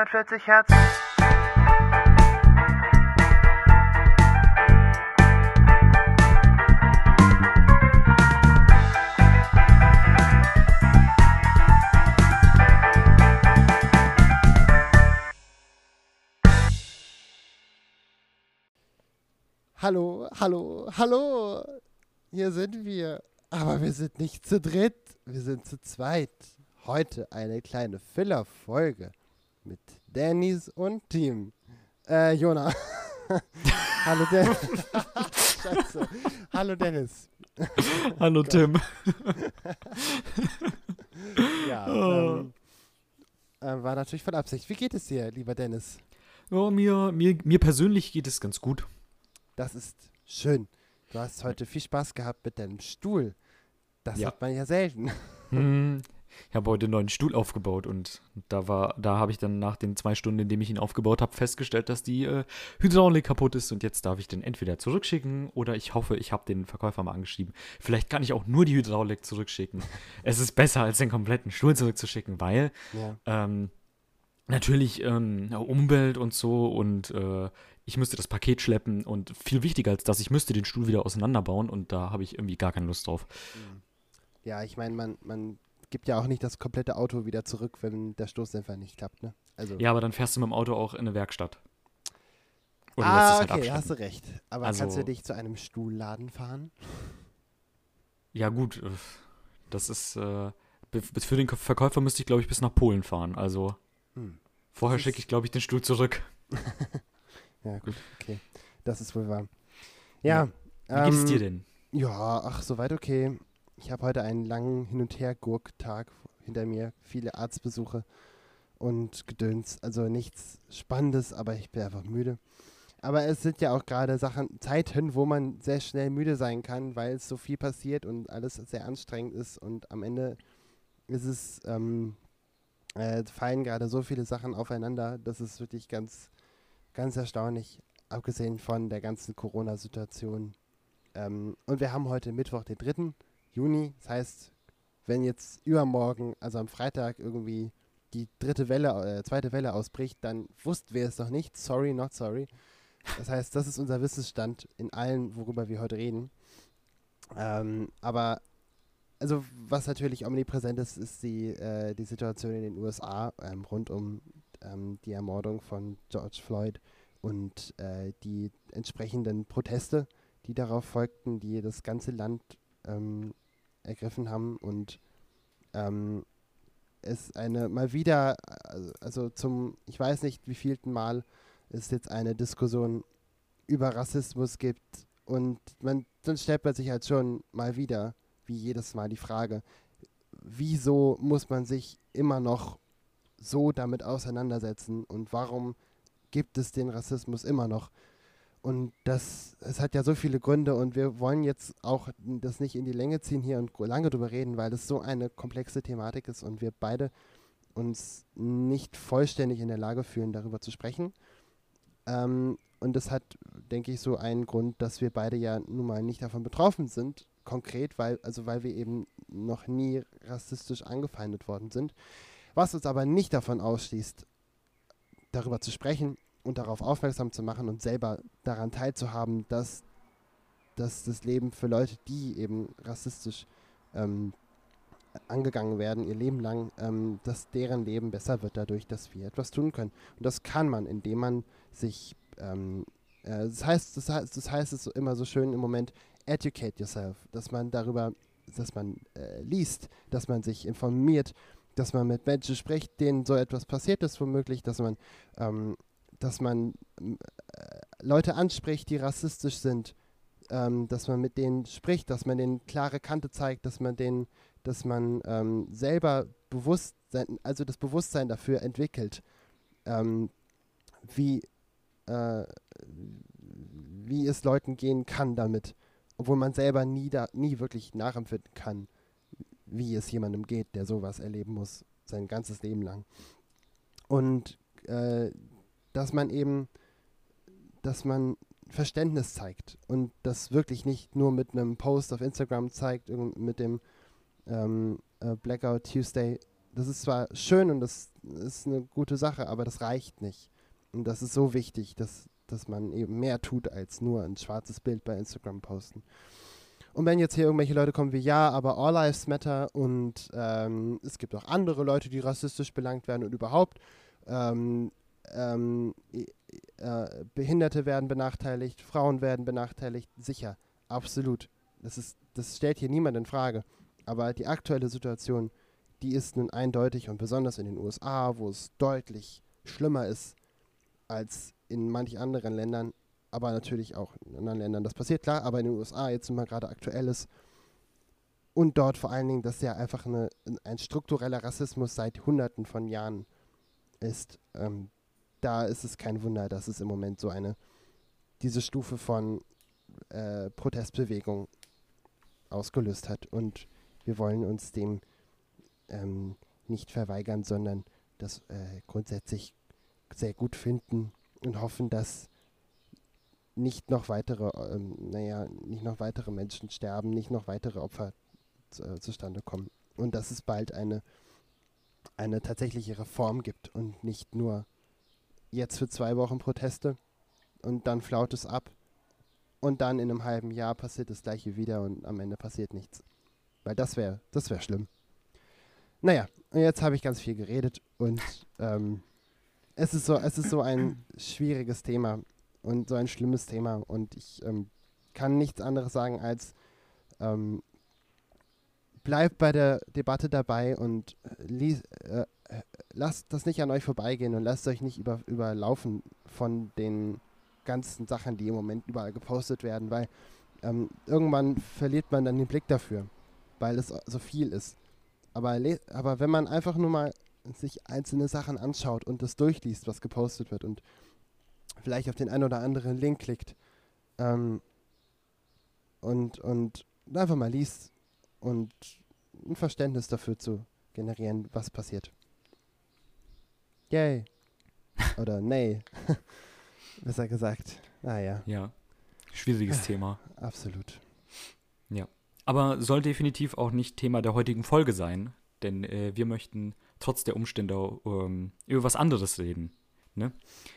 140 Hertz. Hallo, hallo, hallo. Hier sind wir. Aber wir sind nicht zu dritt. Wir sind zu zweit. Heute eine kleine Filler-Folge mit Dennis und Team. Äh, Jona. hallo Dennis. Scheiße. Hallo Dennis. Hallo Tim. ja, Oh. ähm, äh, war natürlich von Absicht. Wie geht es dir, lieber Dennis? Ja, mir, mir, mir persönlich geht es ganz gut. Das ist schön. Du hast heute viel Spaß gehabt mit deinem Stuhl. Das Ja. hat man ja selten. Hm, Ich habe heute einen neuen Stuhl aufgebaut und da war, da habe ich dann nach den zwei Stunden, in denen ich ihn aufgebaut habe, festgestellt, dass die äh, Hydraulik kaputt ist und jetzt darf ich den entweder zurückschicken oder ich hoffe, ich habe den Verkäufer mal angeschrieben. Vielleicht kann ich auch nur die Hydraulik zurückschicken. es ist besser, als den kompletten Stuhl zurückzuschicken, weil Ja. ähm, natürlich ähm, Umwelt und so und äh, ich müsste das Paket schleppen und viel wichtiger als das, ich müsste den Stuhl wieder auseinanderbauen und da habe ich irgendwie gar keine Lust drauf. Ja, ich meine, man, man gibt ja auch nicht das komplette Auto wieder zurück, wenn der Stoßdämpfer nicht klappt, ne? Also, Ja, aber dann fährst du mit dem Auto auch in eine Werkstatt. Oder ah, lässt es halt okay, abschleppen. hast du recht. Aber Also- kannst du dich zu einem Stuhlladen fahren? Ja, gut. äh, Das ist. Äh, für den Verkäufer müsste ich, glaube ich, bis nach Polen fahren. Also Hm. vorher schicke ich, glaube ich, den Stuhl zurück. Ja, gut, okay. Das ist wohl wahr. Ja. Wie geht es ähm, dir denn? Ja, ach, soweit okay. Ich habe heute einen langen Hin- und Her-Gurk-Tag hinter mir, viele Arztbesuche und Gedöns. Also nichts Spannendes, aber ich bin einfach müde. Aber es sind ja auch gerade Sachen, Zeiten, wo man sehr schnell müde sein kann, weil es so viel passiert und alles sehr anstrengend ist und am Ende ist es, ähm, äh, fallen gerade so viele Sachen aufeinander, das ist wirklich ganz, ganz erstaunlich, abgesehen von der ganzen Corona-Situation. Ähm, und wir haben heute Mittwoch, den 3. Juni. Das heißt, wenn jetzt übermorgen, also am Freitag, irgendwie die dritte Welle, äh, zweite Welle ausbricht, dann wussten wir es noch nicht. Sorry, not sorry. Das heißt, das ist unser Wissensstand in allen, worüber wir heute reden. Ähm, aber, also, was natürlich omnipräsent ist, ist die, äh, die Situation in den USA ähm, rund um ähm, die Ermordung von George Floyd und äh, die entsprechenden Proteste, die darauf folgten, die das ganze Land ähm, ergriffen haben und ähm, es eine mal wieder, also, zum, ich weiß nicht wievielten Mal es jetzt eine Diskussion über Rassismus gibt und man, dann stellt man sich halt schon mal wieder, wie jedes Mal die Frage, wieso muss man sich immer noch so damit auseinandersetzen und warum gibt es den Rassismus immer noch? Und das, es hat ja so viele Gründe und wir wollen jetzt auch das nicht in die Länge ziehen hier und lange drüber reden, weil es so eine komplexe Thematik ist und wir beide uns nicht vollständig in der Lage fühlen, darüber zu sprechen. Ähm, und das hat, denke ich, so einen Grund, dass wir beide ja nun mal nicht davon betroffen sind, konkret, weil, also weil wir eben noch nie rassistisch angefeindet worden sind. Was uns aber nicht davon ausschließt, darüber zu sprechen und darauf aufmerksam zu machen und selber daran teilzuhaben, dass, dass das Leben für Leute, die eben rassistisch ähm, angegangen werden, ihr Leben lang, ähm, dass deren Leben besser wird dadurch, dass wir etwas tun können. Und das kann man, indem man sich, ähm, äh, das, heißt, das heißt, das heißt es immer so schön im Moment, educate yourself, dass man darüber, dass man äh, liest, dass man sich informiert, dass man mit Menschen spricht, denen so etwas passiert ist, womöglich, dass man, ähm, dass man ähm, äh, Leute anspricht, die rassistisch sind, ähm, dass man mit denen spricht, dass man denen klare Kante zeigt, dass man denen, dass man ähm, selber Bewusstsein, also das Bewusstsein dafür entwickelt, ähm, wie, äh, wie es Leuten gehen kann damit, obwohl man selber nie, da, nie wirklich nachempfinden kann, wie es jemandem geht, der sowas erleben muss, sein ganzes Leben lang. Und äh, dass man eben, dass man Verständnis zeigt und das wirklich nicht nur mit einem Post auf Instagram zeigt, mit dem ähm, äh, Blackout Tuesday das ist zwar schön und das ist eine gute Sache, aber das reicht nicht. Und das ist so wichtig, dass, dass man eben mehr tut, als nur ein schwarzes Bild bei Instagram posten. Und wenn jetzt hier irgendwelche Leute kommen wie, ja, aber All Lives Matter und ähm, es gibt auch andere Leute, die rassistisch belangt werden und überhaupt, ähm, ähm, äh, Behinderte werden benachteiligt, Frauen werden benachteiligt, sicher, absolut. Das, ist, das stellt hier niemand in Frage. Aber die aktuelle Situation, die ist nun eindeutig und besonders in den USA, wo es deutlich schlimmer ist als in manch anderen Ländern, aber natürlich auch in anderen Ländern. Das passiert klar, aber in den USA jetzt mal gerade aktuell ist und dort vor allen Dingen, dass ja einfach eine, ein struktureller Rassismus seit Hunderten von Jahren ist. Ähm, da ist es kein Wunder, dass es im Moment so eine diese Stufe von äh, Protestbewegung ausgelöst hat und wir wollen uns dem ähm, nicht verweigern, sondern das äh, grundsätzlich sehr gut finden und hoffen, dass nicht noch weitere, ähm, naja, nicht noch weitere Menschen sterben, nicht noch weitere Opfer zu, äh, zustande kommen. Und dass es bald eine, eine tatsächliche Reform gibt und nicht nur jetzt für zwei Wochen Proteste und dann flaut es ab und dann in einem halben Jahr passiert das gleiche wieder und am Ende passiert nichts. Weil das wäre, das wäre schlimm. Naja, und jetzt habe ich ganz viel geredet und ähm, es ist so, es ist so ein schwieriges Thema und so ein schlimmes Thema und ich ähm, kann nichts anderes sagen als ähm, bleibt bei der Debatte dabei und äh, äh, lasst das nicht an euch vorbeigehen und lasst euch nicht über, überlaufen von den ganzen Sachen, die im Moment überall gepostet werden, weil ähm, irgendwann verliert man dann den Blick dafür, weil es so viel ist. Aber, aber wenn man einfach nur mal sich einzelne Sachen anschaut und das durchliest, was gepostet wird und vielleicht auf den einen oder anderen Link klickt ähm, und, und einfach mal liest und ein Verständnis dafür zu generieren, was passiert. Yay. Oder nee. Besser gesagt. Naja. Ja. Schwieriges Thema. Absolut. Ja. Aber soll definitiv auch nicht Thema der heutigen Folge sein, denn äh, wir möchten trotz der Umstände ähm, über was anderes reden. Ne?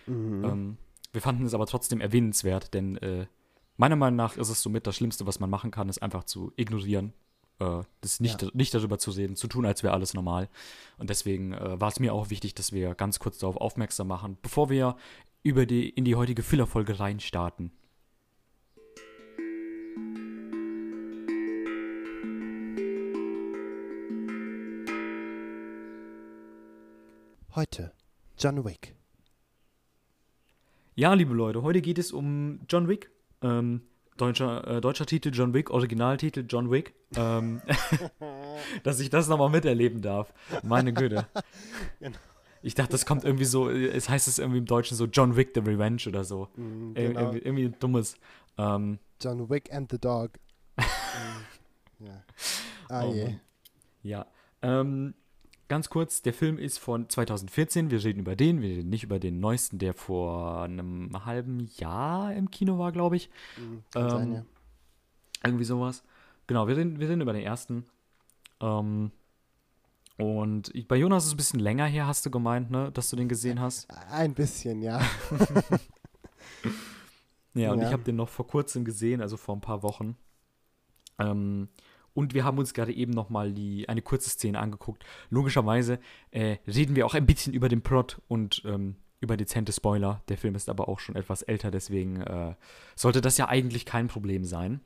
Mhm. Ähm, wir fanden es aber trotzdem erwähnenswert, denn äh, meiner Meinung nach ist es somit das Schlimmste, was man machen kann, ist einfach zu ignorieren. Äh, das nicht, ja. nicht darüber zu reden, zu tun, als wäre alles normal. Und deswegen äh, war es mir auch wichtig, dass wir ganz kurz darauf aufmerksam machen, bevor wir über die, in die heutige Füllerfolge reinstarten. Heute John Wick. Ja, liebe Leute, heute geht es um John Wick. Ähm, deutscher, äh, deutscher Titel John Wick, Originaltitel John Wick. Ähm, dass ich das nochmal miterleben darf. Meine Güte. Genau. Ich dachte, das kommt irgendwie so, es heißt es irgendwie im Deutschen so John Wick the Revenge oder so. Mm, genau. irgendwie, irgendwie ein dummes. Ähm, John Wick and the Dog. mm, ja. Ah oh, je. Ja. Ähm, ganz kurz, der Film ist von 2014. Wir reden über den, wir reden nicht über den neuesten, der vor einem halben Jahr im Kino war, glaube ich. Mhm, ähm, sein, ja. Irgendwie sowas. Genau, wir reden, wir reden über den ersten. Ähm, und bei Jonas ist es ein bisschen länger her, hast du gemeint, ne, dass du den gesehen hast? Ein bisschen, ja. ja, und ja. ich habe den noch vor kurzem gesehen, also vor ein paar Wochen. Ähm, und wir haben uns gerade eben noch mal die, eine kurze Szene angeguckt. Logischerweise äh, reden wir auch ein bisschen über den Plot und ähm, über dezente Spoiler. Der Film ist aber auch schon etwas älter, deswegen äh, sollte das ja eigentlich kein Problem sein.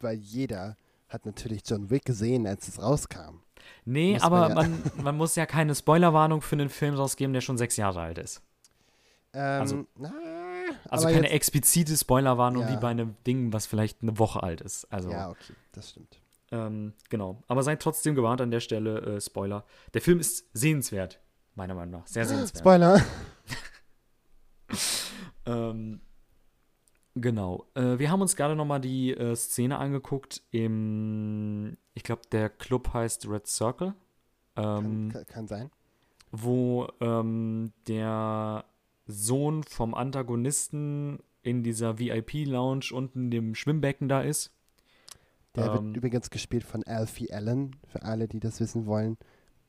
Weil jeder hat natürlich John Wick gesehen, als es rauskam. Nee, muss aber man, ja man, man, muss ja keine Spoilerwarnung für einen Film rausgeben, der schon sechs Jahre alt ist. Ähm, also, na, also keine jetzt, explizite Spoilerwarnung ja. wie bei einem Ding, was vielleicht eine Woche alt ist. Also, ja, okay, das stimmt. Ähm, genau. Aber seid trotzdem gewarnt an der Stelle, äh, Spoiler. Der Film ist sehenswert, meiner Meinung nach. Sehr sehenswert. Spoiler. ähm, Genau. Äh, wir haben uns gerade noch mal die äh, Szene angeguckt im, ich glaube, der Club heißt Red Circle. Ähm, kann, kann, sein. Wo ähm, der Sohn vom Antagonisten in dieser VIP-Lounge unten dem Schwimmbecken da ist. Der wird ähm, übrigens gespielt von Alfie Allen, für alle, die das wissen wollen.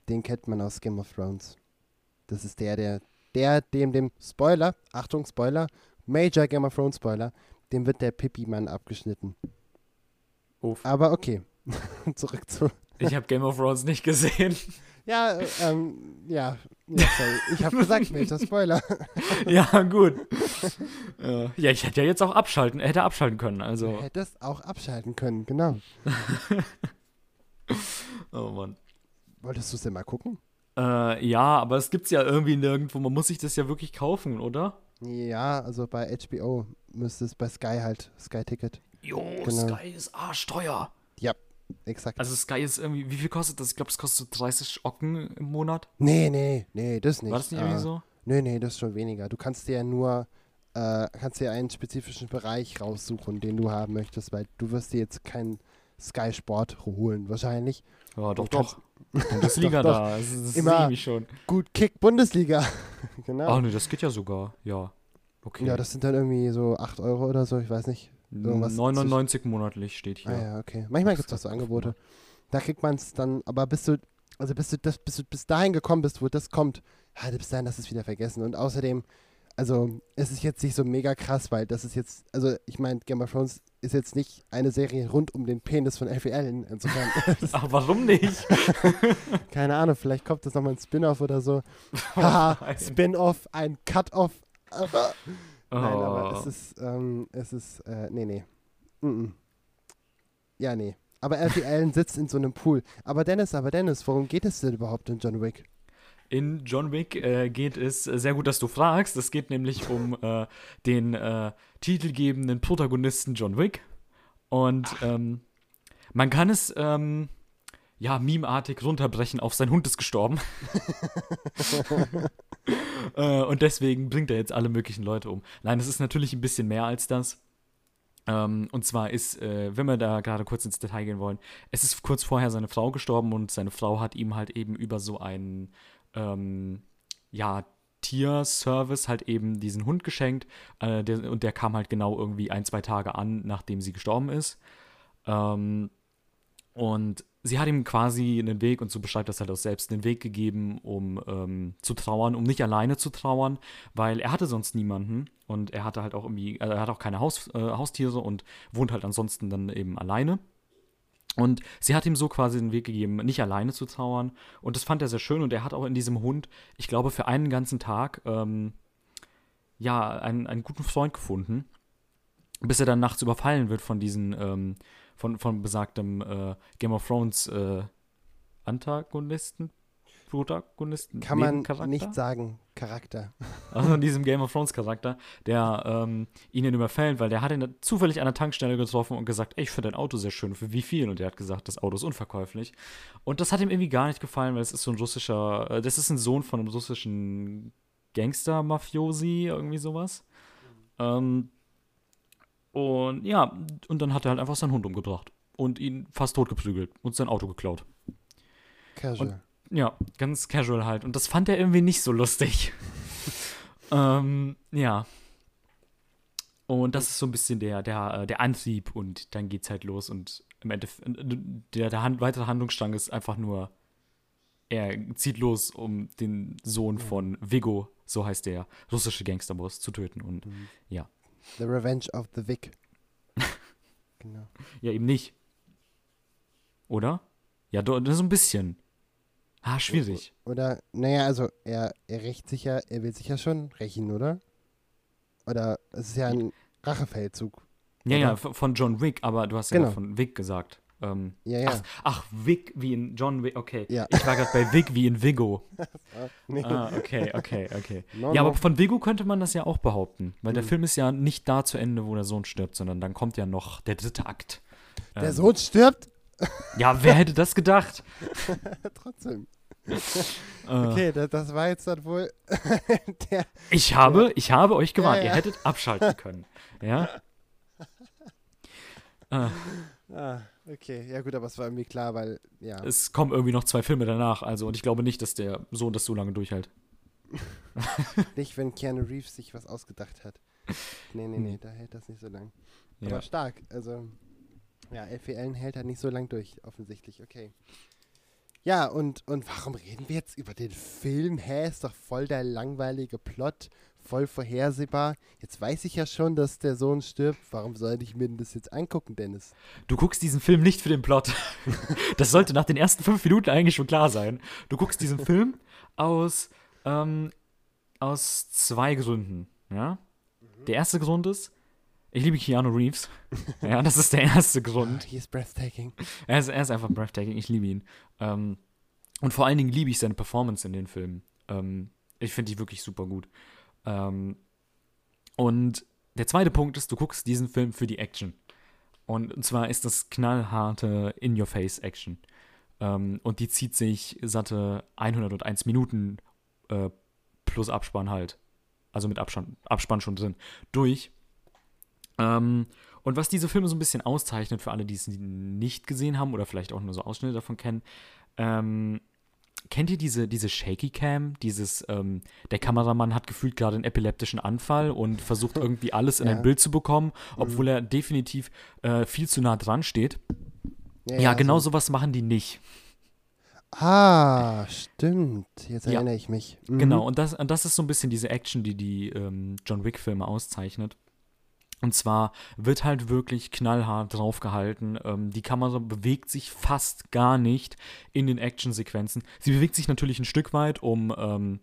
den kennt man aus Game of Thrones. Das ist der, der, der, dem, dem, Spoiler, Achtung, Spoiler, Major Game of Thrones Spoiler, dem wird der Pippi-Mann abgeschnitten. Uff. Aber okay, zurück zu. Ich habe Game of Thrones nicht gesehen. Ja, äh, ähm, ja, ja, sorry. Ich habe gesagt, Major Spoiler. ja, gut. Äh, ja, ich hätte ja jetzt auch abschalten, hätte abschalten können, also. Du hättest auch abschalten können, genau. Oh Mann. Wolltest du es denn mal gucken? Äh, ja, aber es gibt's ja irgendwie nirgendwo. Man muss sich das ja wirklich kaufen, oder? Ja, also bei HBO müsste es bei Sky halt, Sky Ticket. Jo, Genau. Sky ist arschteuer. Exakt. Also Sky ist irgendwie, wie viel kostet das? Ich glaube, es kostet 30 Ocken im Monat. nee, nee, nee, das nicht. War das nicht Ah, irgendwie so? Nee, nee, das ist schon weniger. Du kannst dir ja nur, äh, kannst dir einen spezifischen Bereich raussuchen, den du haben möchtest, weil du wirst dir jetzt keinen Sky Sport holen, wahrscheinlich. Ja, doch, doch. Bundesliga Doch, doch. da. Das, das Immer- schon. Gut, Kick Bundesliga. genau. Ach nee, das geht ja sogar. Ja. Okay. Ja, das sind dann irgendwie so 8 Euro oder so, ich weiß nicht. irgendwas 99 monatlich steht hier. Ah ja, okay. Manchmal gibt es auch so Angebote. Da kriegt man es dann, aber bis du, also bis du, das, bis du bis dahin gekommen bist, wo das kommt, ja, bis dahin du es wieder vergessen. Und außerdem, also es ist jetzt nicht so mega krass, weil das ist jetzt, also ich meine, Game of Thrones ist jetzt nicht eine Serie rund um den Penis von Elfie Allen. Insofern, Ach, warum nicht? keine Ahnung, vielleicht kommt das nochmal ein Spin-off oder so. Haha, nein. Spin-off, ein Cut-off. Aber- Nein, aber Oh. es ist, ähm, es ist, äh, nee, nee. Mm -mm. Ja, nee. Aber Alfie Allen sitzt in so einem Pool. Aber Dennis, aber Dennis, worum geht es denn überhaupt in John Wick? In John Wick äh, geht es, sehr gut, dass du fragst, es geht nämlich um äh, den äh, titelgebenden Protagonisten John Wick. Und ähm, man kann es ähm, ja memeartig runterbrechen auf sein Hund ist gestorben. äh, und deswegen bringt er jetzt alle möglichen Leute um. Nein, es ist natürlich ein bisschen mehr als das. Ähm, und zwar ist, äh, wenn wir da gerade kurz ins Detail gehen wollen, es ist kurz vorher seine Frau gestorben und seine Frau hat ihm halt eben über so einen ähm, ja, Tierservice halt eben diesen Hund geschenkt. Äh, der, und der kam halt genau irgendwie ein, zwei Tage an, nachdem sie gestorben ist. Ähm, und sie hat ihm quasi einen Weg, und so beschreibt das halt auch selbst, einen Weg gegeben, um ähm, zu trauern, um nicht alleine zu trauern, weil er hatte sonst niemanden und er hatte halt auch irgendwie, äh, er hat auch keine Haus, äh, Haustiere und wohnt halt ansonsten dann eben alleine. Und sie hat ihm so quasi den Weg gegeben, nicht alleine zu trauern. Und das fand er sehr schön. Und er hat auch in diesem Hund, ich glaube, für einen ganzen Tag, ähm, ja, einen, einen guten Freund gefunden. Bis er dann nachts überfallen wird von diesen, ähm, von, von besagtem äh, Game of Thrones äh, Antagonisten, Protagonisten, Kann man nicht sagen. Charakter. Also von diesem Game of Thrones Charakter, der ähm, ihn überfällt, weil der hat ihn zufällig an der Tankstelle getroffen und gesagt, ey, ich finde dein Auto sehr schön, für wie viel? Und er hat gesagt, das Auto ist unverkäuflich. Und das hat ihm irgendwie gar nicht gefallen, weil es ist so ein russischer, äh, das ist ein Sohn von einem russischen Gangster-Mafiosi, irgendwie sowas. Ähm, und ja, und dann hat er halt einfach seinen Hund umgebracht und ihn fast totgeprügelt und sein Auto geklaut. Casual. Ja, ganz casual halt. Und das fand er irgendwie nicht so lustig. ähm, ja. Und das ist so ein bisschen der, der, äh, der Antrieb und dann geht's halt los und im Endeffekt, der, der Hand, weitere Handlungsstrang ist einfach nur, er zieht los, um den Sohn von Vigo, so heißt der russische Gangsterboss, zu töten. Und Mhm. ja. The Revenge of the Vic. genau. ja, eben nicht. Oder? Ja, so ein bisschen. Ah, schwierig. Oder, naja, also er, er rächt sich ja, er will sich ja schon rächen, oder? Oder es ist ja ein Rachefeldzug. Ja, Oder? ja, von John Wick, aber du hast ja Genau. von Wick gesagt. Ähm, Ja, ja. Ach, ach, Vic wie in John Wick, okay. Ja. Ich war gerade bei Vic wie in Vigo. Nee. Ah, okay, okay, okay. No, ja, no. aber von Vigo könnte man das ja auch behaupten, weil der Mhm. Film ist ja nicht da zu Ende, wo der Sohn stirbt, sondern dann kommt ja noch der dritte Akt. Der Ähm, Sohn stirbt? Ja, wer hätte das gedacht? Trotzdem. Äh, Okay, das, das war jetzt dann wohl der. Ich habe, ich habe euch gewarnt, Ja, ja. ihr hättet abschalten können. Ja? Ah, okay. Ja, gut, aber es war irgendwie klar, weil, ja. es kommen irgendwie noch zwei Filme danach, also und ich glaube nicht, dass der Sohn das so lange durchhält. Nicht, wenn Keanu Reeves sich was ausgedacht hat. Nee, nee, nee, da hält das nicht so lang. Ja. Aber stark. Also, ja, Elfie Allen hält halt nicht so lang durch, offensichtlich. Okay. Ja, und, und warum reden wir jetzt über den Film? Hä, ist doch voll der langweilige Plot, voll vorhersehbar. Jetzt weiß ich ja schon, dass der Sohn stirbt. Warum sollte ich mir denn das jetzt angucken, Dennis? Du guckst diesen Film nicht für den Plot. Das sollte nach den ersten fünf Minuten eigentlich schon klar sein. Du guckst diesen Film aus, ähm, aus zwei Gründen. Ja? Der erste Grund ist, ich liebe Keanu Reeves. Ja, das ist der erste Grund. Ah, he is breathtaking. Er ist, er ist einfach breathtaking. Ich liebe ihn. Ähm, und vor allen Dingen liebe ich seine Performance in den Filmen. Ähm, ich finde die wirklich super gut. Ähm, und der zweite Punkt ist, du guckst diesen Film für die Action. Und, und zwar ist das knallharte In-Your-Face-Action. Ähm, und die zieht sich satte 101 Minuten äh, plus Abspann halt. Also mit Abspann, Abspann schon drin. Durch. Ähm, und was diese Filme so ein bisschen auszeichnet, für alle, die es nicht gesehen haben oder vielleicht auch nur so Ausschnitte davon kennen, ähm, kennt ihr diese, diese Shaky Cam? Dieses, ähm, der Kameramann hat gefühlt gerade einen epileptischen Anfall und versucht irgendwie alles in Ja. ein Bild zu bekommen, obwohl er definitiv äh, viel zu nah dran steht. Ja, Ja, ja, genau so- sowas machen die nicht. Ah, stimmt. Jetzt Ja. erinnere ich mich. Mhm. Genau, und das, und das ist so ein bisschen diese Action, die die ähm, John Wick-Filme auszeichnet. Und zwar wird halt wirklich knallhart draufgehalten. Ähm, die Kamera bewegt sich fast gar nicht in den Actionsequenzen. Sie bewegt sich natürlich ein Stück weit, um ähm,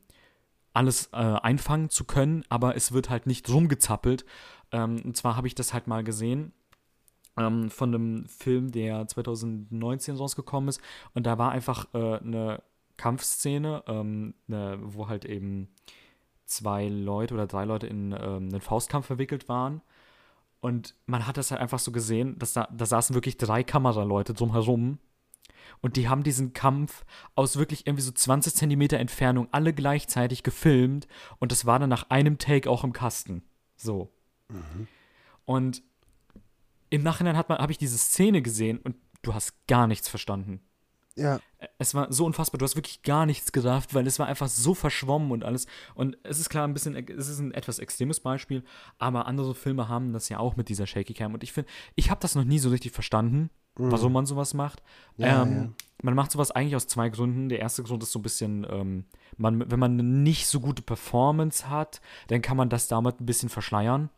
alles äh, einfangen zu können, aber es wird halt nicht rumgezappelt. Ähm, und zwar habe ich das halt mal gesehen ähm, von einem Film, der 2019 rausgekommen ist. Und da war einfach äh, eine Kampfszene, ähm, ne, wo halt eben zwei Leute oder drei Leute in ähm, einen Faustkampf verwickelt waren. Und man hat das halt einfach so gesehen, dass da, da saßen wirklich drei Kameraleute drumherum. Und die haben diesen Kampf aus wirklich irgendwie so 20 Zentimeter Entfernung alle gleichzeitig gefilmt. Und das war dann nach einem Take auch im Kasten. So. Und im Nachhinein hat man, habe ich diese Szene gesehen und du hast gar nichts verstanden. Ja, Es war so unfassbar, du hast wirklich gar nichts gedacht, weil es war einfach so verschwommen und alles. Und es ist klar, ein bisschen, es ist ein etwas extremes Beispiel, aber andere Filme haben das ja auch mit dieser Shaky Cam. Und ich finde, ich habe das noch nie so richtig verstanden, warum man sowas macht. Mhm. Ja, ähm, ja. Man macht sowas eigentlich aus zwei Gründen. Der erste Grund ist so ein bisschen, ähm, man, wenn man eine nicht so gute Performance hat, dann kann man das damit ein bisschen verschleiern.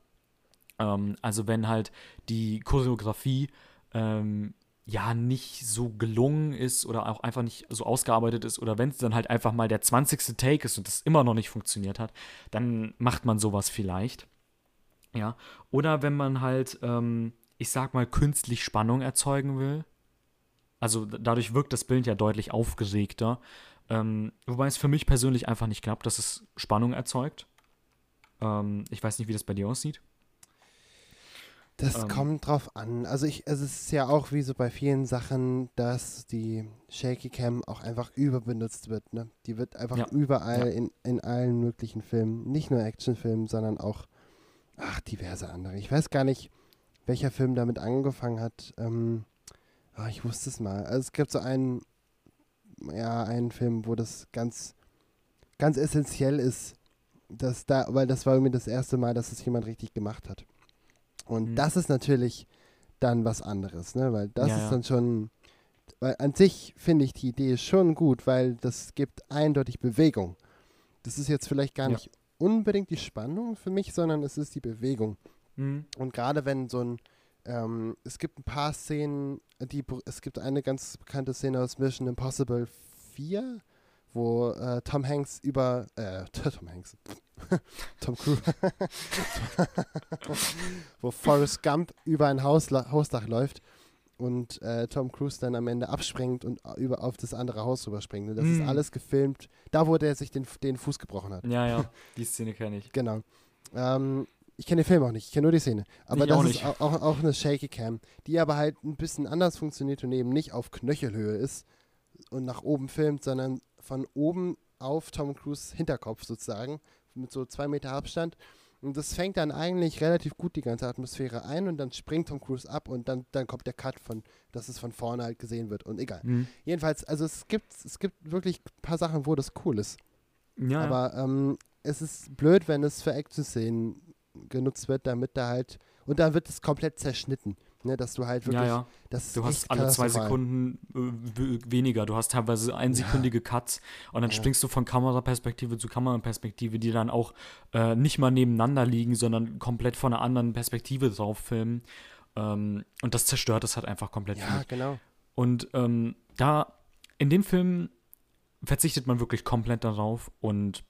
Ähm, also wenn halt die Choreografie ähm, ja nicht so gelungen ist oder auch einfach nicht so ausgearbeitet ist oder wenn es dann halt einfach mal der 20. Take ist und das immer noch nicht funktioniert hat, dann macht man sowas vielleicht. Ja. Oder wenn man halt, ähm, ich sag mal, künstlich Spannung erzeugen will. Also dadurch wirkt das Bild ja deutlich aufgeregter. Ähm, wobei es für mich persönlich einfach nicht klappt, dass es Spannung erzeugt. Ähm, ich weiß nicht, wie das bei dir aussieht. Das Ähm. kommt drauf an. Also ich, es ist ja auch wie so bei vielen Sachen, dass die Shaky Cam auch einfach überbenutzt wird. Ne? Die wird einfach Ja. überall Ja. in, in allen möglichen Filmen, nicht nur Actionfilmen, sondern auch, ach, diverse andere. Ich weiß gar nicht, welcher Film damit angefangen hat. Ähm, ah, ich wusste es mal. Also es gibt so einen, ja, einen Film, wo das ganz, ganz essentiell ist, dass da, weil das war irgendwie das erste Mal, dass es jemand richtig gemacht hat. Und Mhm. das ist natürlich dann was anderes, ne? Weil das Ja, ist dann schon, weil an sich finde ich die Idee schon gut, weil das gibt eindeutig Bewegung. Das ist jetzt vielleicht gar nicht unbedingt die Spannung für mich, sondern es ist die Bewegung. Mhm. Und gerade wenn so ein, ähm, es gibt ein paar Szenen, die, es gibt eine ganz bekannte Szene aus Mission Impossible 4, wo äh, Tom Hanks über, äh, Tom Hanks, Tom Cruise, wo Forrest Gump über ein Hausla Hausdach läuft und äh, Tom Cruise dann am Ende abspringt und über auf das andere Haus rüberspringt. Und das ist Mm. alles gefilmt, da wo der sich den, den Fuß gebrochen hat. Ja, ja, die Szene kenne ich. Genau. Ähm, ich kenne den Film auch nicht, ich kenne nur die Szene. Aber Ich das auch ist nicht. au- auch, auch eine Shaky Cam, die aber halt ein bisschen anders funktioniert und eben nicht auf Knöchelhöhe ist und nach oben filmt, sondern von oben auf Tom Cruise Hinterkopf sozusagen, mit so zwei Meter Abstand. Und das fängt dann eigentlich relativ gut die ganze Atmosphäre ein und dann springt Tom Cruise ab und dann, dann kommt der Cut von, dass es von vorne halt gesehen wird und egal. Mhm. Jedenfalls, also es gibt, es gibt wirklich ein paar Sachen, wo das cool ist. Ja. Aber ähm, es ist blöd, wenn es für Action-Szenen genutzt wird, damit da halt. Und dann wird es komplett zerschnitten. Ne, dass du halt wirklich. Ja, ja. Das Du hast alle zwei. Sekunden äh, weniger. Du hast teilweise einsekündige Cuts und dann Ja. springst du von Kameraperspektive zu Kameraperspektive, die dann auch äh, nicht mal nebeneinander liegen, sondern komplett von einer anderen Perspektive drauf filmen. Ähm, und das zerstört es halt einfach komplett. Ja, mich. genau. Und ähm, da, in dem Film verzichtet man wirklich komplett darauf und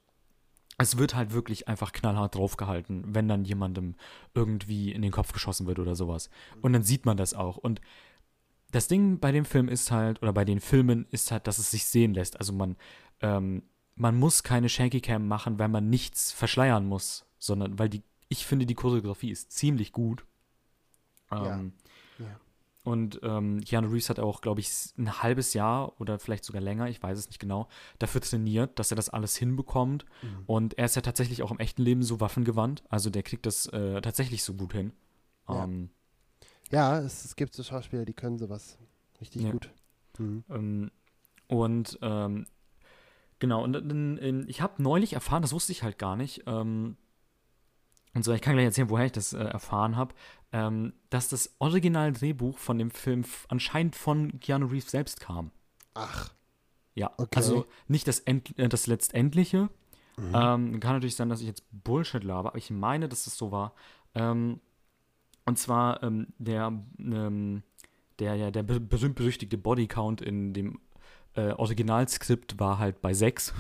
es wird halt wirklich einfach knallhart draufgehalten, wenn dann jemandem irgendwie in den Kopf geschossen wird oder sowas. Und dann sieht man das auch. Und das Ding bei dem Film ist halt, oder bei den Filmen ist halt, dass es sich sehen lässt. Also man, ähm, man muss keine Shaky Cam machen, weil man nichts verschleiern muss, sondern weil die, ich finde, die Choreografie ist ziemlich gut. Ja. Ähm, Ja. und ähm, Keanu Reeves hat auch, glaube ich, ein halbes Jahr oder vielleicht sogar länger, ich weiß es nicht genau, dafür trainiert, dass er das alles hinbekommt. Mhm. Und er ist ja tatsächlich auch im echten Leben so waffengewandt. Also der kriegt das äh, tatsächlich so gut hin. Ja. Ähm, Ja, es, es gibt so Schauspieler, die können sowas richtig Ja. gut. Mhm. ähm, und ähm, genau, und dann, ähm, ich habe neulich erfahren, das wusste ich halt gar nicht, ähm, und so, ich kann gleich erzählen, woher ich das äh, erfahren habe, ähm, dass das Original-Drehbuch von dem Film anscheinend von Keanu Reeves selbst kam. Ach. Ja, Okay. also nicht das, End äh, das Letztendliche. Mhm. Ähm, kann natürlich sein, dass ich jetzt Bullshit laber, aber ich meine, dass es so war. Ähm, und zwar ähm, der, ähm, der, ja, der be- berühmt-berüchtigte Bodycount in dem äh, Originalskript war halt bei 6.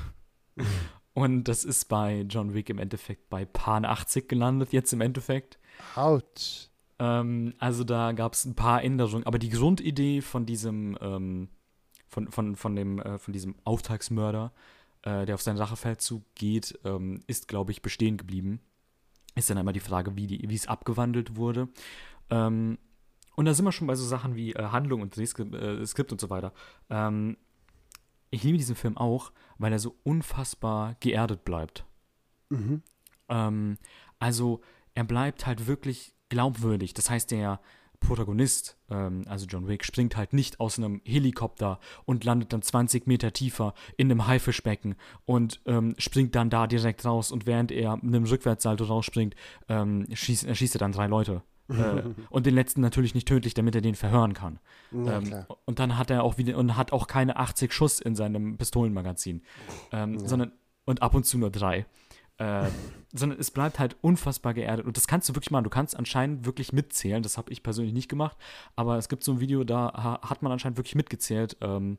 Und das ist bei John Wick im Endeffekt bei Pan 80 gelandet, jetzt im Endeffekt. Autsch. Ähm, also da gab es ein paar Änderungen, aber die Grundidee von diesem, ähm, von, von, von, dem, äh, von diesem Auftragsmörder, äh, der auf seinen Rachefeldzug geht, ähm, ist, glaube ich, bestehen geblieben. Ist dann einmal die Frage, wie, die, wie es abgewandelt wurde. Ähm, und da sind wir schon bei so Sachen wie äh, Handlung und Drehskript äh, Skript und so weiter. Ähm, ich liebe diesen Film auch, weil er so unfassbar geerdet bleibt. Mhm. Ähm, also er bleibt halt wirklich glaubwürdig. Das heißt, der Protagonist, ähm, also John Wick, springt halt nicht aus einem Helikopter und landet dann 20 Meter tiefer in einem Haifischbecken und ähm, springt dann da direkt raus und während er mit einem Rückwärtssalto rausspringt, ähm, schießt, erschießt er dann drei Leute. äh, und den letzten natürlich nicht tödlich, damit er den verhören kann. Ja, Ähm, und dann hat er auch wieder und hat auch keine 80 Schuss in seinem Pistolenmagazin, ähm, Ja. sondern und ab und zu nur drei. Äh, sondern es bleibt halt unfassbar geerdet. Und das kannst du wirklich machen. Du kannst anscheinend wirklich mitzählen. Das habe ich persönlich nicht gemacht. Aber es gibt so ein Video, da ha hat man anscheinend wirklich mitgezählt, ähm,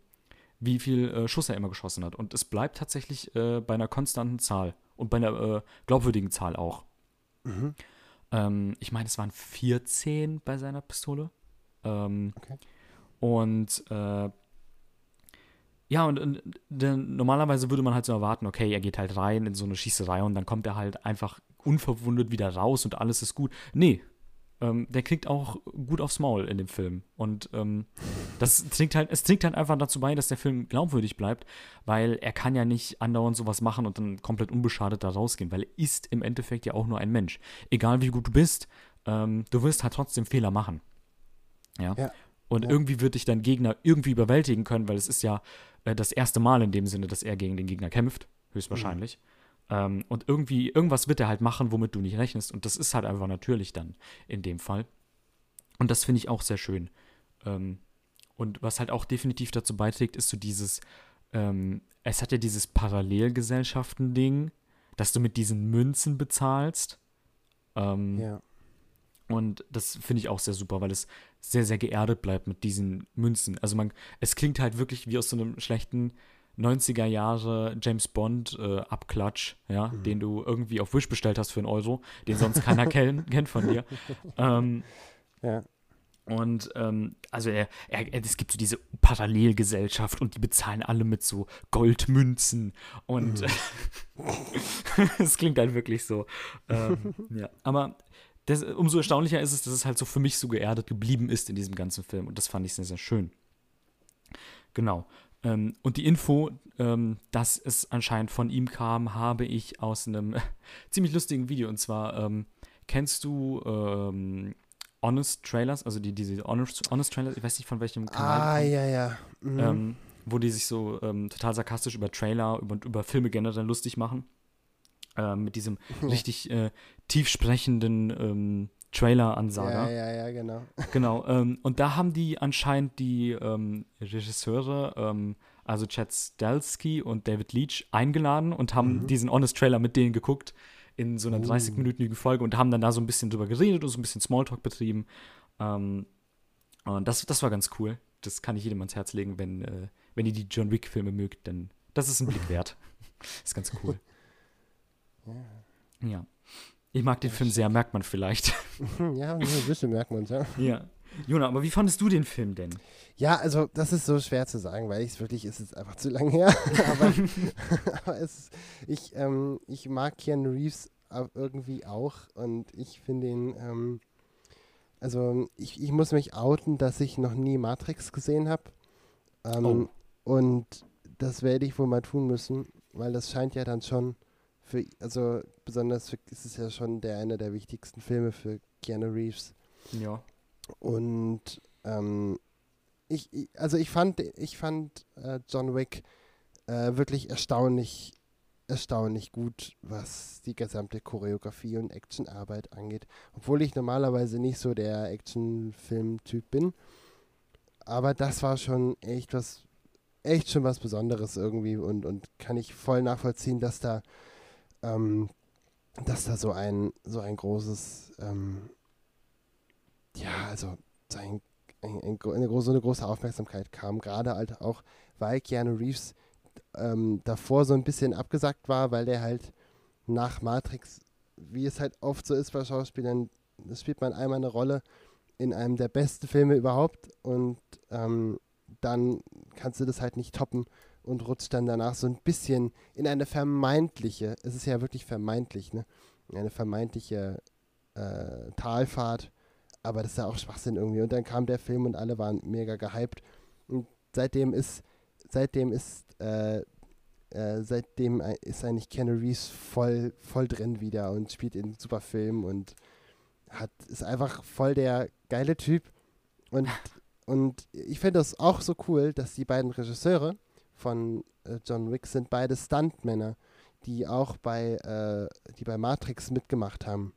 wie viel äh, Schuss er immer geschossen hat. Und es bleibt tatsächlich äh, bei einer konstanten Zahl und bei einer äh, glaubwürdigen Zahl auch. Mhm. Ähm, ich meine, es waren 14 bei seiner Pistole. Ähm, Okay. Und äh, ja, und, und dann, normalerweise würde man halt so erwarten, okay, er geht halt rein in so eine Schießerei und dann kommt er halt einfach unverwundet wieder raus und alles ist gut. Nee, ähm, der kriegt auch gut aufs Maul in dem Film. Und ähm, das trägt halt, es trägt halt einfach dazu bei, dass der Film glaubwürdig bleibt, weil er kann ja nicht andauernd sowas machen und dann komplett unbeschadet da rausgehen, weil er ist im Endeffekt ja auch nur ein Mensch. Egal wie gut du bist, ähm, du wirst halt trotzdem Fehler machen. Ja. Ja. Und Ja. irgendwie wird dich dein Gegner irgendwie überwältigen können, weil es ist ja äh, das erste Mal in dem Sinne, dass er gegen den Gegner kämpft, höchstwahrscheinlich. Ähm, und irgendwie, irgendwas wird er halt machen, womit du nicht rechnest. Und das ist halt einfach natürlich dann in dem Fall. Und das finde ich auch sehr schön. Ähm, und was halt auch definitiv dazu beiträgt, ist so dieses, ähm, es hat ja dieses Parallelgesellschaften-Ding, dass du mit diesen Münzen bezahlst. Ähm, Ja. Und das finde ich auch sehr super, weil es sehr, sehr geerdet bleibt mit diesen Münzen. Also man, es klingt halt wirklich wie aus so einem schlechten 90er Jahre James Bond äh, Abklatsch, ja, Mhm. den du irgendwie auf Wish bestellt hast für einen Euro, den sonst keiner kenn, kennt von dir. Ähm, Ja. und ähm, also er, er, es gibt so diese Parallelgesellschaft und die bezahlen alle mit so Goldmünzen und es klingt halt wirklich so. Ähm, ja. Aber das, umso erstaunlicher ist es, dass es halt so für mich so geerdet geblieben ist in diesem ganzen Film und das fand ich sehr, sehr schön. Genau. Ähm, und die Info, ähm, dass es anscheinend von ihm kam, habe ich aus einem ziemlich lustigen Video. Und zwar, ähm, kennst du ähm, Honest Trailers, also die, diese Honest, Honest Trailers, ich weiß nicht von welchem Kanal. Ah, ja, ja. Mhm. ähm, wo die sich so ähm, total sarkastisch über Trailer über, und über Filme generell lustig machen. Ähm, mit diesem richtig äh, tief sprechenden ähm, Trailer-Ansager. Ja, ja, ja, genau. Genau. Ähm, und da haben die anscheinend die ähm, Regisseure, ähm, also Chad Stelsky und David Leach, eingeladen und haben Mhm. diesen Honest-Trailer mit denen geguckt in so einer Oh. 30-minütigen Folge und haben dann da so ein bisschen drüber geredet und so ein bisschen Smalltalk betrieben. Ähm, und das, das war ganz cool. Das kann ich jedem ans Herz legen, wenn, äh, wenn ihr die John Wick-Filme mögt, denn das ist ein Blick wert. ist ganz cool. Ja. Ja. Ich mag den Ja, Film sehr, merkt man vielleicht. ja, nur ein bisschen merkt man es, ja. ja. Jona, aber wie fandest du den Film denn? Ja, also das ist so schwer zu sagen, weil ich es wirklich, ist es einfach zu lang her. aber aber es, ich, ähm, ich mag Keanu Reeves irgendwie auch und ich finde ihn, ähm, also ich, ich muss mich outen, dass ich noch nie Matrix gesehen habe. Ähm, Oh. Und das werde ich wohl mal tun müssen, weil das scheint ja dann schon für, also besonders für, ist es ja schon der einer der wichtigsten Filme für Keanu Reeves. Ja. Und ähm, ich, also ich fand, ich fand äh, John Wick äh, wirklich erstaunlich, erstaunlich gut, was die gesamte Choreografie und Actionarbeit angeht. Obwohl ich normalerweise nicht so der Actionfilm-Typ bin. Aber das war schon echt was, echt schon was Besonderes irgendwie und, und kann ich voll nachvollziehen, dass da, ähm, dass da so ein, so ein großes, ähm, ja, also so ein, ein, ein, eine, große, so eine große Aufmerksamkeit kam, gerade halt auch, weil Keanu Reeves ähm, davor so ein bisschen abgesagt war, weil der halt nach Matrix, wie es halt oft so ist bei Schauspielern, spielt man einmal eine Rolle in einem der besten Filme überhaupt und ähm, dann kannst du das halt nicht toppen und rutscht dann danach so ein bisschen in eine vermeintliche, es ist ja wirklich vermeintlich, ne? In eine vermeintliche äh, Talfahrt, aber das ist ja auch Schwachsinn irgendwie. Und dann kam der Film und alle waren mega gehypt. Und seitdem ist, seitdem ist, äh, äh, seitdem ei- ist eigentlich Keanu Reeves voll, voll drin wieder und spielt in super Filmen und hat, ist einfach voll der geile Typ. Und, und ich finde das auch so cool, dass die beiden Regisseure von äh, John Wick sind beide Stuntmänner, die auch bei, äh, die bei Matrix mitgemacht haben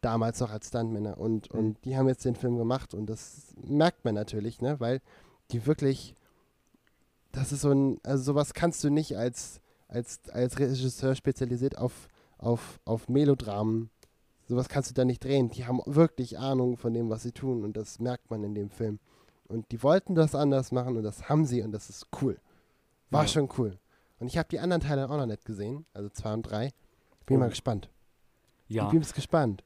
damals noch als Stuntmänner. Und, Mhm. und die haben jetzt den Film gemacht und das merkt man natürlich, ne? Weil die wirklich, das ist so ein, also sowas kannst du nicht als, als, als Regisseur spezialisiert auf, auf, auf Melodramen, sowas kannst du da nicht drehen. Die haben wirklich Ahnung von dem, was sie tun und das merkt man in dem Film. Und die wollten das anders machen und das haben sie und das ist cool. War Ja. schon cool. Und ich habe die anderen Teile auch noch nicht gesehen, also zwei und drei. Bin Oh. mal gespannt. Ja. Ich bin gespannt.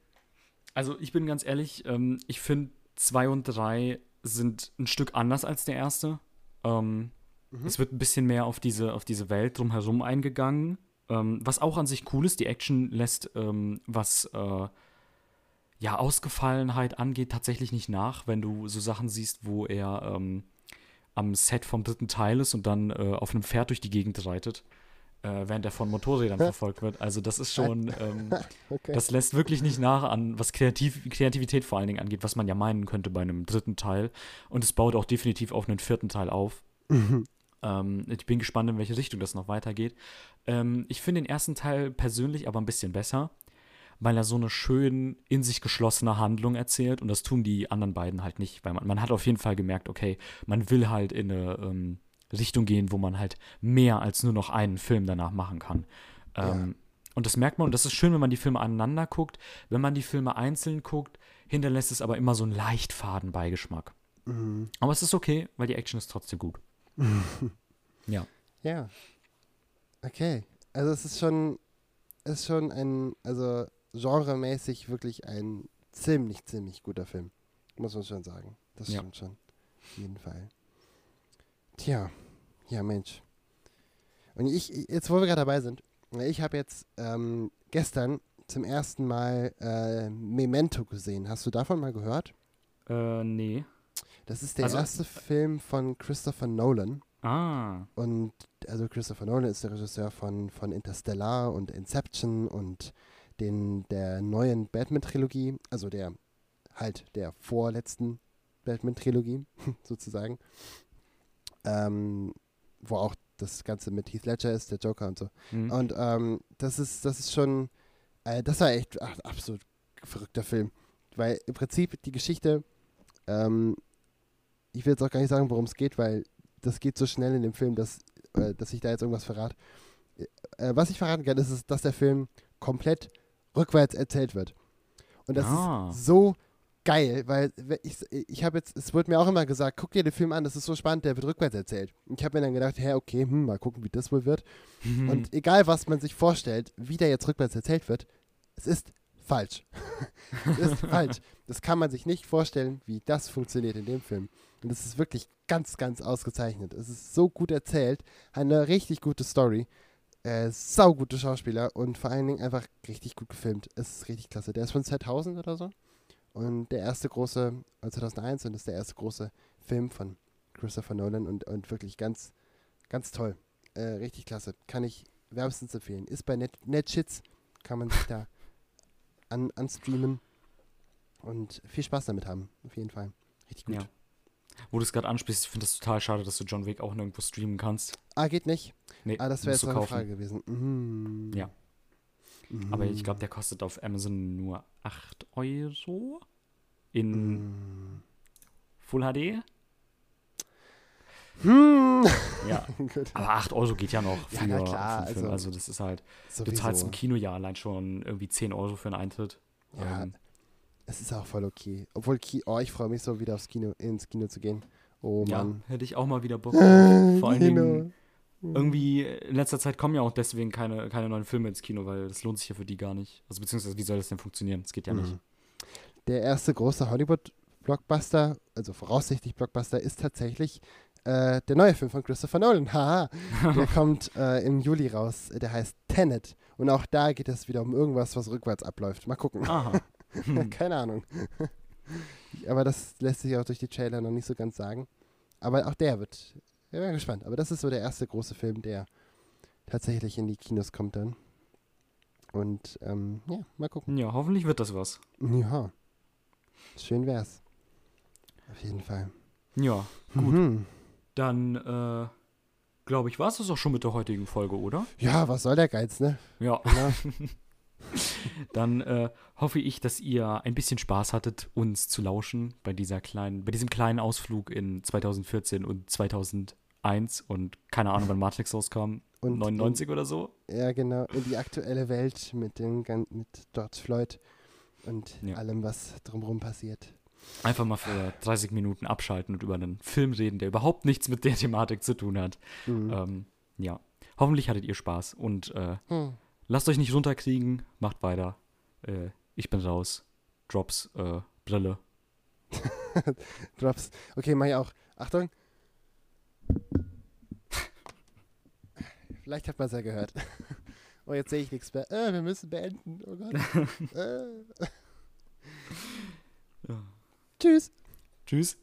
Also ich bin ganz ehrlich, ähm, ich finde zwei und drei sind ein Stück anders als der erste. Ähm, Mhm. Es wird ein bisschen mehr auf diese, auf diese Welt drumherum eingegangen. Ähm, was auch an sich cool ist, die Action lässt, ähm, was äh, ja, Ausgefallenheit angeht, tatsächlich nicht nach, wenn du so Sachen siehst, wo er ähm, am Set vom dritten Teil ist und dann äh, auf einem Pferd durch die Gegend reitet, äh, während er von Motorrädern verfolgt wird. Also das ist schon, ähm, Okay. das lässt wirklich nicht nach an, was Kreativ Kreativität vor allen Dingen angeht, was man ja meinen könnte bei einem dritten Teil. Und es baut auch definitiv auf einen vierten Teil auf. Ähm, ich bin gespannt, in welche Richtung das noch weitergeht. Ähm, ich finde den ersten Teil persönlich aber ein bisschen besser, weil er so eine schön in sich geschlossene Handlung erzählt und das tun die anderen beiden halt nicht, weil man, man hat auf jeden Fall gemerkt, okay, man will halt in eine ähm, Richtung gehen, wo man halt mehr als nur noch einen Film danach machen kann. Ähm, Und das merkt man, und das ist schön, wenn man die Filme aneinander guckt. Wenn man die Filme einzeln guckt, hinterlässt es aber immer so einen leicht faden Beigeschmack. Mhm. Aber es ist okay, weil die Action ist trotzdem gut. Ja. Ja. Okay. Also es ist schon, es ist schon ein, also genremäßig wirklich ein ziemlich, ziemlich guter Film. Muss man schon sagen. Das Ja. stimmt schon. Auf jeden Fall. Tja. Ja, Mensch. Und ich, jetzt wo wir gerade dabei sind, ich habe jetzt ähm, gestern zum ersten Mal äh, Memento gesehen. Hast du davon mal gehört? Äh, nee. Das ist der Also- erste Film von Christopher Nolan. Ah. Und also Christopher Nolan ist der Regisseur von, von Interstellar und Inception und den, der neuen Batman-Trilogie, also der halt der vorletzten Batman-Trilogie sozusagen, ähm, wo auch das Ganze mit Heath Ledger ist, der Joker und so. Hm. Und ähm, das ist, das ist schon, äh, das war echt ach, absolut verrückter Film. weil im Prinzip die Geschichte, ähm, ich will jetzt auch gar nicht sagen, worum es geht, weil das geht so schnell in dem Film, dass, äh, dass ich da jetzt irgendwas verrate. Äh, was ich verraten kann, ist, dass der Film komplett rückwärts erzählt wird. Und das Ah. ist so geil, weil we- ich, ich habe jetzt, es wurde mir auch immer gesagt, guck dir den Film an, das ist so spannend, der wird rückwärts erzählt. Und ich habe mir dann gedacht, hä, okay, hm, mal gucken, wie das wohl wird. Mhm. Und egal, was man sich vorstellt, wie der jetzt rückwärts erzählt wird, es ist falsch. es ist falsch. Das kann man sich nicht vorstellen, wie das funktioniert in dem Film. Und es ist wirklich ganz, ganz ausgezeichnet. Es ist so gut erzählt, eine richtig gute Story, äh, saugute Schauspieler und vor allen Dingen einfach richtig gut gefilmt. Es ist richtig klasse. Der ist von 2000 oder so. Und der erste große, äh, 2001 und ist der erste große Film von Christopher Nolan und, und wirklich ganz, ganz toll. Äh, richtig klasse. Kann ich wärmstens empfehlen. Ist bei Net Netshits, kann man sich da an, anstreamen und viel Spaß damit haben. Auf jeden Fall. Richtig gut. Ja. Wo du es gerade ansprichst, ich finde das total schade, dass du John Wick auch nirgendwo streamen kannst. Ah, geht nicht. Nee, Ah, das wäre jetzt du eine. Frage gewesen. Mhm. Ja. Aber ich Mhm. glaube, der kostet auf Amazon nur 8 Euro in Mhm. Full HD. Hm. Ja. Aber 8 Euro geht ja noch Ja, für, für klar, einen Film. also Also, das ist halt, du Sowieso. zahlst im Kino ja allein schon irgendwie 10 Euro für einen Eintritt. Ja, Ähm, es ist auch voll okay. Obwohl, oh, ich freue mich so, wieder aufs Kino, ins Kino zu gehen. Oh ja, Mann. hätte ich auch mal wieder Bock. Äh, Vor allen. Dingen, irgendwie in letzter Zeit kommen ja auch deswegen keine, keine neuen Filme ins Kino, weil das lohnt sich ja für die gar nicht. Also beziehungsweise, wie soll das denn funktionieren? Das geht ja nicht. Mhm. Der erste große Hollywood-Blockbuster, also voraussichtlich Blockbuster, ist tatsächlich äh, der neue Film von Christopher Nolan. Haha. Der kommt äh, im Juli raus. Der heißt Tenet. Und auch da geht es wieder um irgendwas, was rückwärts abläuft. Mal gucken. Aha. Keine Ahnung. Aber das lässt sich auch durch die Trailer noch nicht so ganz sagen. Aber auch der wird. Ich bin gespannt. Aber das ist so der erste große Film, der tatsächlich in die Kinos kommt dann. Und ähm, ja, mal gucken. Ja, hoffentlich wird das was. Ja. Schön wär's. Auf jeden Fall. Ja, Gut. Mhm. dann äh, glaube ich, war es das auch schon mit der heutigen Folge, oder? Ja, was soll der Geiz, ne? Ja, Na, dann äh, hoffe ich, dass ihr ein bisschen Spaß hattet, uns zu lauschen bei dieser kleinen, bei diesem kleinen Ausflug in 2014 und 2001 und keine Ahnung, wann Matrix rauskam, und 99 oder so. In, ja, genau. In die aktuelle Welt mit, dem, mit George Floyd und Ja. allem, was drumherum passiert. Einfach mal für 30 Minuten abschalten und über einen Film reden, der überhaupt nichts mit der Thematik zu tun hat. Mhm. Ähm, ja, hoffentlich hattet ihr Spaß und äh, Hm. Lasst euch nicht runterkriegen, macht weiter. Äh, ich bin raus. Drops, äh, Brille. Drops. Okay, mach ich auch. Achtung. Vielleicht hat man es ja gehört. Oh, jetzt sehe ich nichts mehr. Äh, wir müssen beenden. Oh Gott. äh. Ja. Tschüss. Tschüss.